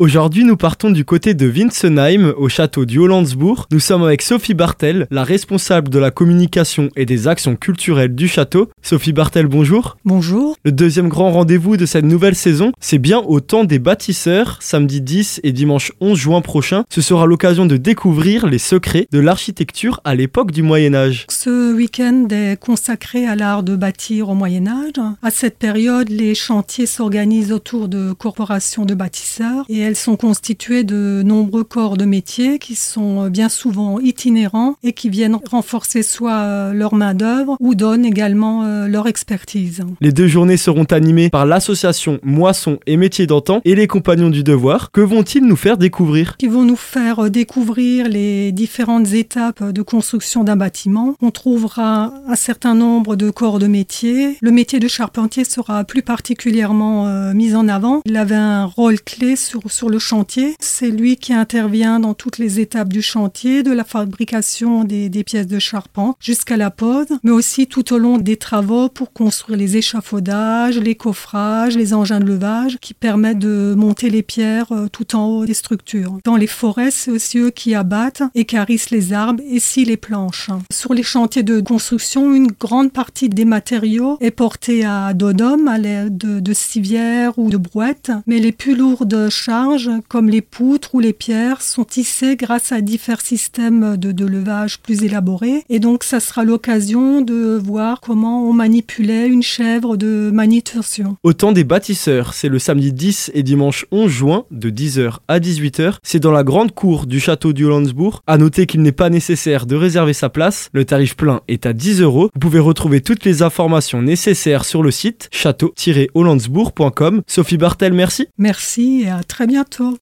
Aujourd'hui, nous partons du côté de Winsenheim, au château du Hollandsbourg. Nous sommes avec Sophie Bartel, la responsable de la communication et des actions culturelles du château. Sophie Bartel, bonjour. Bonjour. Le deuxième grand rendez-vous de cette nouvelle saison, c'est bien au temps des bâtisseurs, samedi 10 et dimanche 11 juin prochain. Ce sera l'occasion de découvrir les secrets de l'architecture à l'époque du Moyen Âge. Ce week-end est consacré à l'art de bâtir au Moyen Âge. À cette période, les chantiers s'organisent autour de corporations de bâtisseurs et elles sont constituées de nombreux corps de métier qui sont bien souvent itinérants et qui viennent renforcer soit leur main-d'œuvre ou donnent également euh, leur expertise. Les deux journées seront animées par l'association Moisson et Métiers d'antan et les Compagnons du Devoir. Que vont-ils nous faire découvrir? Ils vont nous faire découvrir les différentes étapes de construction d'un bâtiment. On trouvera un certain nombre de corps de métier. Le métier de charpentier sera plus particulièrement euh, mis en avant. Il avait un rôle clé sur, sur le chantier. C'est lui qui intervient dans toutes les étapes du chantier, de la fabrication des, pièces de charpente jusqu'à la pose, mais aussi tout au long des travaux pour construire les échafaudages, les coffrages, les engins de levage qui permettent de monter les pierres euh, tout en haut des structures. Dans les forêts, c'est aussi eux qui abattent et carissent les arbres et scient les planches. Sur les chantiers de construction, une grande partie des matériaux est portée à Dodome à l'aide de, de civières ou de brouettes, mais les plus lourdes charges, comme les poutres ou les pierres, sont tissées grâce à divers systèmes de, de levage plus élaborés. Et donc, ça sera l'occasion de voir comment on manipulait une chèvre de manutention. Au temps des bâtisseurs, c'est le samedi 10 et dimanche 11 juin de 10h à 18h. C'est dans la grande cour du château du Hollandsbourg. À noter qu'il n'est pas nécessaire de réserver sa place. Le tarif plein est à 10 euros. Vous pouvez retrouver toutes les informations nécessaires sur le site château-hollandsbourg.com. Sophie Bartel, merci. Merci et à très bientôt.